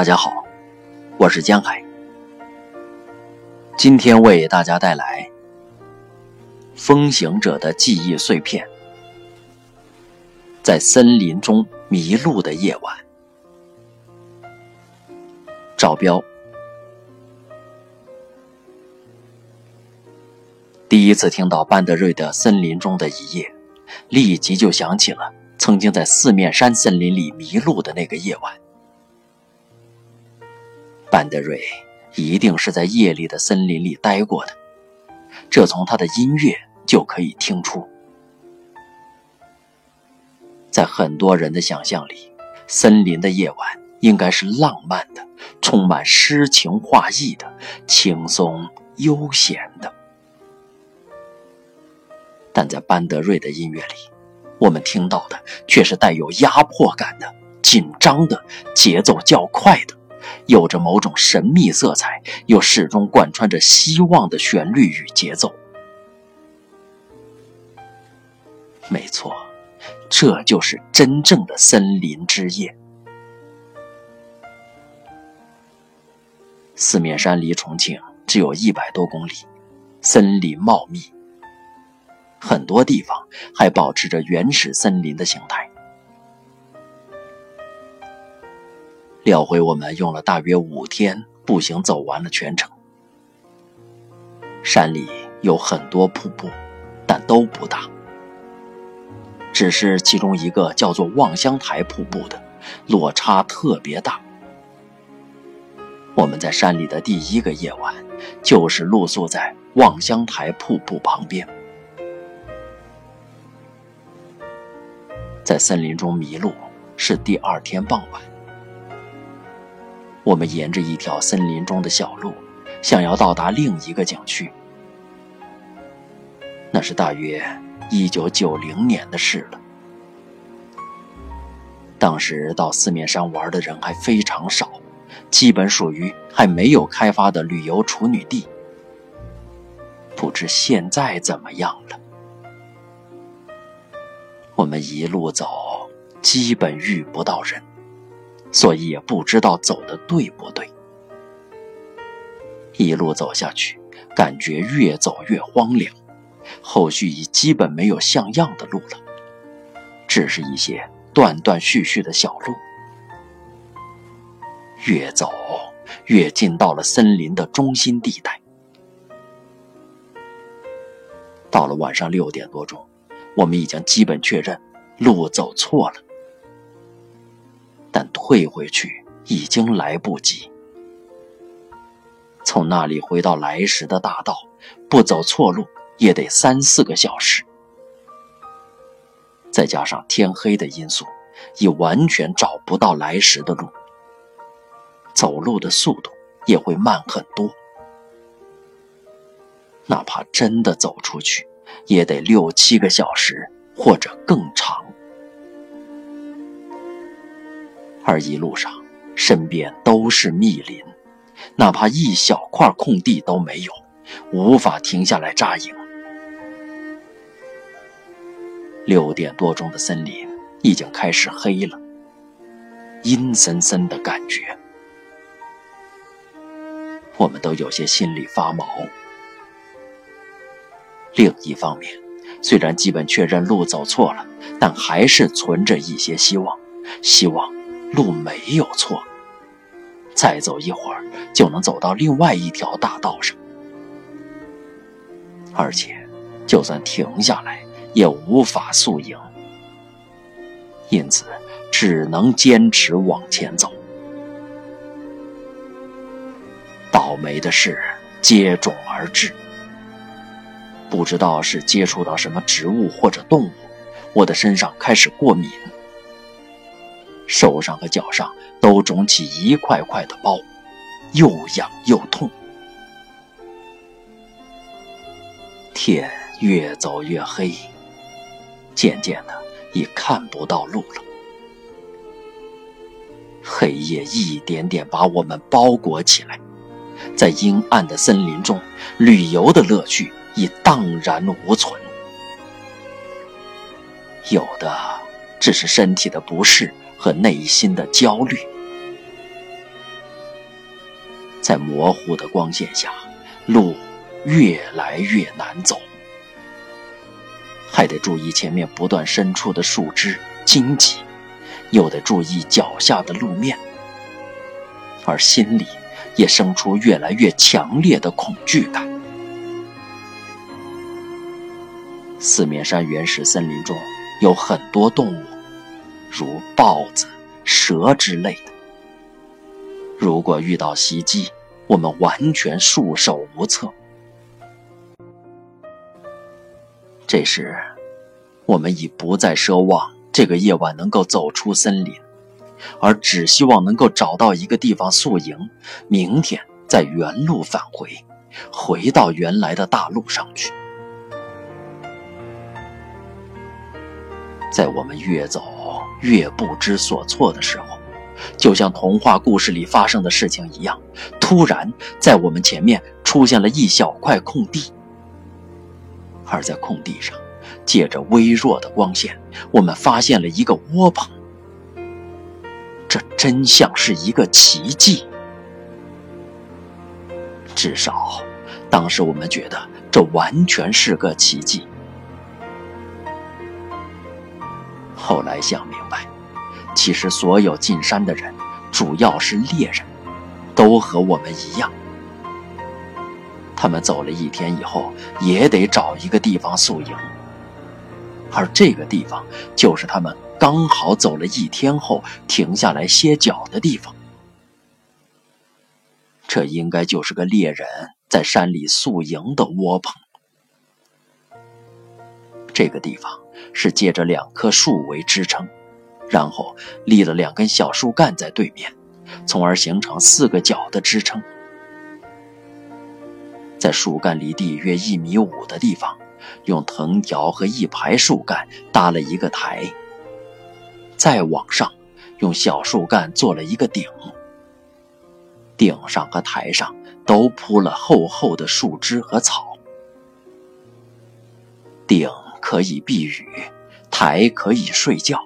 大家好，我是江海。今天为大家带来《风行者的记忆碎片》。在森林中迷路的夜晚，赵彪。第一次听到班德瑞的《森林中的一夜》，立即就想起了曾经在四面山森林里迷路的那个夜晚。班德瑞一定是在夜里的森林里待过的，这从他的音乐就可以听出。在很多人的想象里，森林的夜晚应该是浪漫的、充满诗情画意的、轻松悠闲的。但在班德瑞的音乐里，我们听到的却是带有压迫感的、紧张的、节奏较快的。有着某种神秘色彩，又始终贯穿着希望的旋律与节奏。没错，这就是真正的森林之夜。四面山离重庆只有一百多公里，森林茂密，很多地方还保持着原始森林的形态。料回我们用了大约五天步行走完了全程。山里有很多瀑布，但都不大。只是其中一个叫做望乡台瀑布的，落差特别大。我们在山里的第一个夜晚，就是露宿在望乡台瀑布旁边，在森林中迷路，是第二天傍晚。我们沿着一条森林中的小路，想要到达另一个景区。那是大约一九九零年的事了。当时到四面山玩的人还非常少，基本属于还没有开发的旅游处女地。不知现在怎么样了？我们一路走，基本遇不到人。所以也不知道走的对不对。一路走下去，感觉越走越荒凉，后续已基本没有像样的路了，只是一些断断续续的小路。越走越进到了森林的中心地带。到了晚上六点多钟，我们已经基本确认路走错了。但退回去已经来不及。从那里回到来时的大道，不走错路也得三四个小时。再加上天黑的因素，已完全找不到来时的路，走路的速度也会慢很多。哪怕真的走出去，也得六七个小时或者更长。而一路上，身边都是密林，哪怕一小块空地都没有，无法停下来扎营。六点多钟的森林已经开始黑了，阴森森的感觉，我们都有些心里发毛。另一方面，虽然基本确认路走错了，但还是存着一些希望，希望。路没有错，再走一会儿就能走到另外一条大道上，而且就算停下来也无法宿营，因此只能坚持往前走。倒霉的事接踵而至，不知道是接触到什么植物或者动物，我的身上开始过敏。手上和脚上都肿起一块块的包，又痒又痛。天越走越黑，渐渐的已看不到路了。黑夜一点点把我们包裹起来，在阴暗的森林中，旅游的乐趣已荡然无存。有的只是身体的不适。和内心的焦虑，在模糊的光线下，路越来越难走，还得注意前面不断伸出的树枝、荆棘，又得注意脚下的路面，而心里也生出越来越强烈的恐惧感。四面山原始森林中有很多动物，如豹子、蛇之类的。如果遇到袭击，我们完全束手无策。这时，我们已不再奢望这个夜晚能够走出森林，而只希望能够找到一个地方宿营，明天再原路返回，回到原来的大路上去。在我们越走越不知所措的时候。就像童话故事里发生的事情一样，突然在我们前面出现了一小块空地，而在空地上，借着微弱的光线，我们发现了一个窝棚。这真像是一个奇迹，至少当时我们觉得这完全是个奇迹。后来想明白。其实，所有进山的人，主要是猎人，都和我们一样。他们走了一天以后，也得找一个地方宿营，而这个地方就是他们刚好走了一天后停下来歇脚的地方。这应该就是个猎人在山里宿营的窝棚。这个地方是借着两棵树为支撑。然后立了两根小树干在对面，从而形成四个角的支撑。在树干离地约一米五的地方，用藤条和一排树干搭了一个台。再往上，用小树干做了一个顶。顶上和台上都铺了厚厚的树枝和草。顶可以避雨，台可以睡觉。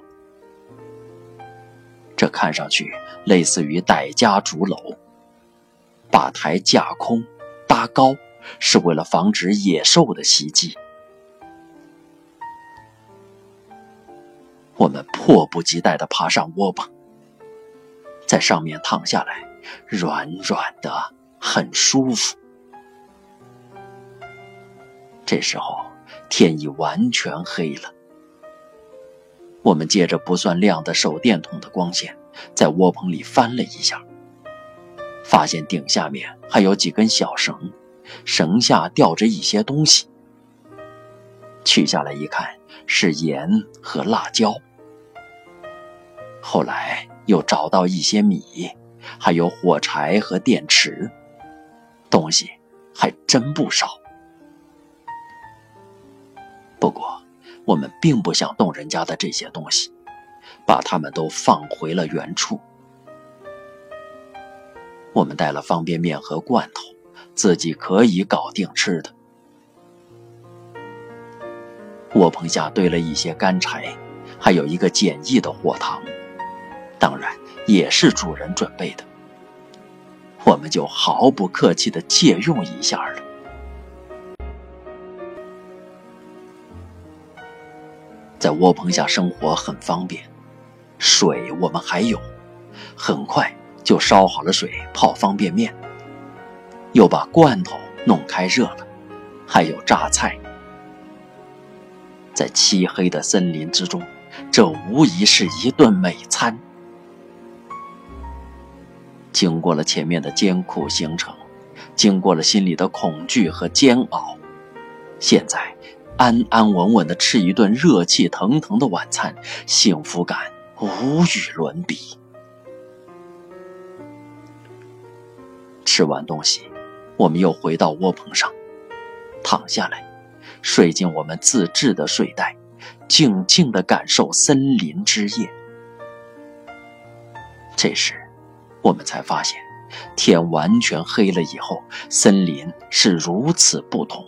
这看上去类似于傣家竹楼。把台架空、搭高，是为了防止野兽的袭击。我们迫不及待地爬上窝棚，在上面躺下来，软软的，很舒服。这时候天已完全黑了。我们借着不算亮的手电筒的光线，在窝棚里翻了一下，发现顶下面还有几根小绳，绳下吊着一些东西。取下来一看，是盐和辣椒。后来又找到一些米，还有火柴和电池，东西还真不少。不过。我们并不想动人家的这些东西，把它们都放回了原处。我们带了方便面和罐头，自己可以搞定吃的。窝棚下堆了一些干柴，还有一个简易的火塘，当然也是主人准备的。我们就毫不客气地借用一下了。在窝棚下生活很方便，水我们还有，很快就烧好了水泡方便面，又把罐头弄开热了，还有榨菜。在漆黑的森林之中，这无疑是一顿美餐。经过了前面的艰苦行程，经过了心里的恐惧和煎熬，现在。安安稳稳的吃一顿热气腾腾的晚餐，幸福感无与伦比。吃完东西，我们又回到窝棚上，躺下来，睡进我们自制的睡袋，静静的感受森林之夜。这时，我们才发现，天完全黑了以后，森林是如此不同。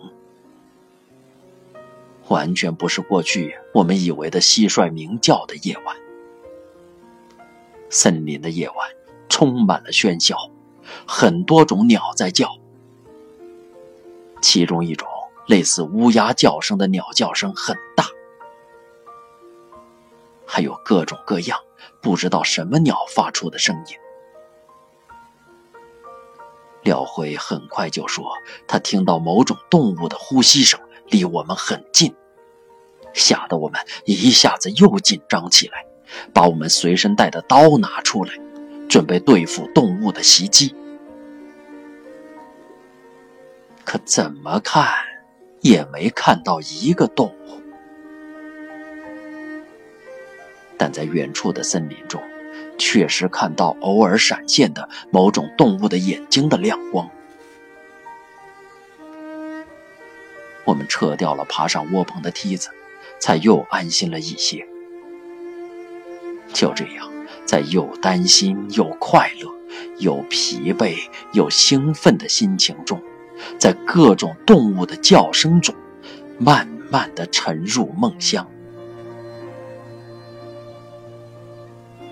完全不是过去我们以为的蟋蟀鸣叫的夜晚。森林的夜晚充满了喧嚣，很多种鸟在叫，其中一种类似乌鸦叫声的鸟叫声很大，还有各种各样不知道什么鸟发出的声音。廖辉很快就说，他听到某种动物的呼吸声离我们很近，吓得我们一下子又紧张起来，把我们随身带的刀拿出来，准备对付动物的袭击。可怎么看也没看到一个动物，但在远处的森林中。确实看到偶尔闪现的某种动物的眼睛的亮光。我们撤掉了爬上窝棚的梯子，才又安心了一些。就这样，在又担心又快乐、又疲惫又兴奋的心情中，在各种动物的叫声中，慢慢的沉入梦乡。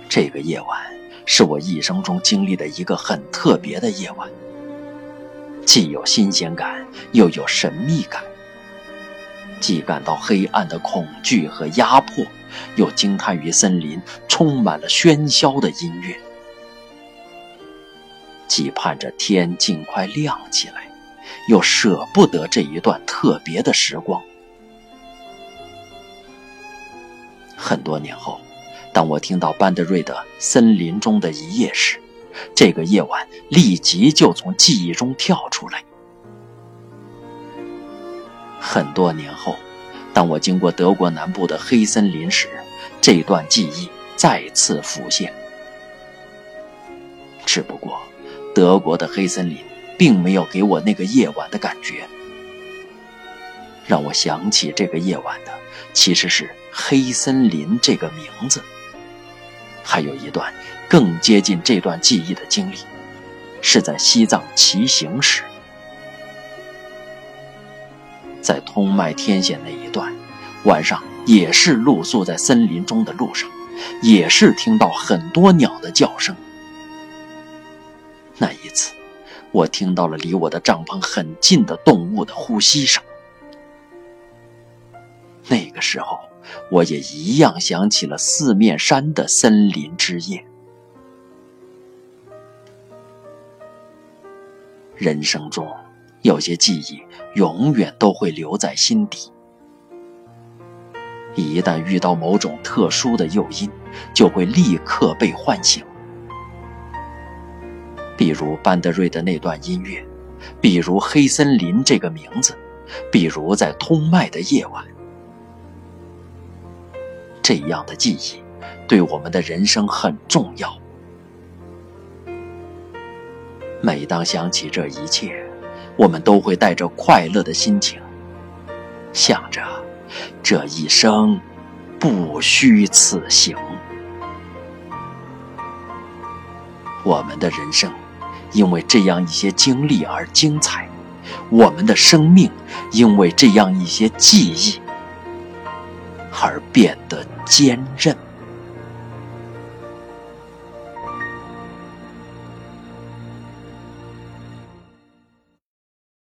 这个夜晚是我一生中经历的一个很特别的夜晚，既有新鲜感，又有神秘感；既感到黑暗的恐惧和压迫，又惊叹于森林充满了喧嚣的音乐；既盼着天尽快亮起来，又舍不得这一段特别的时光。很多年后。当我听到班德瑞的《森林中的一夜》时，这个夜晚立即就从记忆中跳出来。很多年后，当我经过德国南部的黑森林时，这段记忆再次浮现。只不过，德国的黑森林并没有给我那个夜晚的感觉。让我想起这个夜晚的，其实是“黑森林”这个名字。还有一段更接近这段记忆的经历，是在西藏骑行时，在通麦天险那一段，晚上也是露宿在森林中的路上，也是听到很多鸟的叫声。那一次，我听到了离我的帐篷很近的动物的呼吸声。那个时候。我也一样想起了四面山的森林之夜。人生中有些记忆永远都会留在心底，一旦遇到某种特殊的诱因，就会立刻被唤醒。比如班德瑞的那段音乐，比如黑森林这个名字，比如在通麦的夜晚。这样的记忆，对我们的人生很重要。每当想起这一切，我们都会带着快乐的心情，想着这一生不虚此行。我们的人生因为这样一些经历而精彩，我们的生命因为这样一些记忆。而变得坚韧。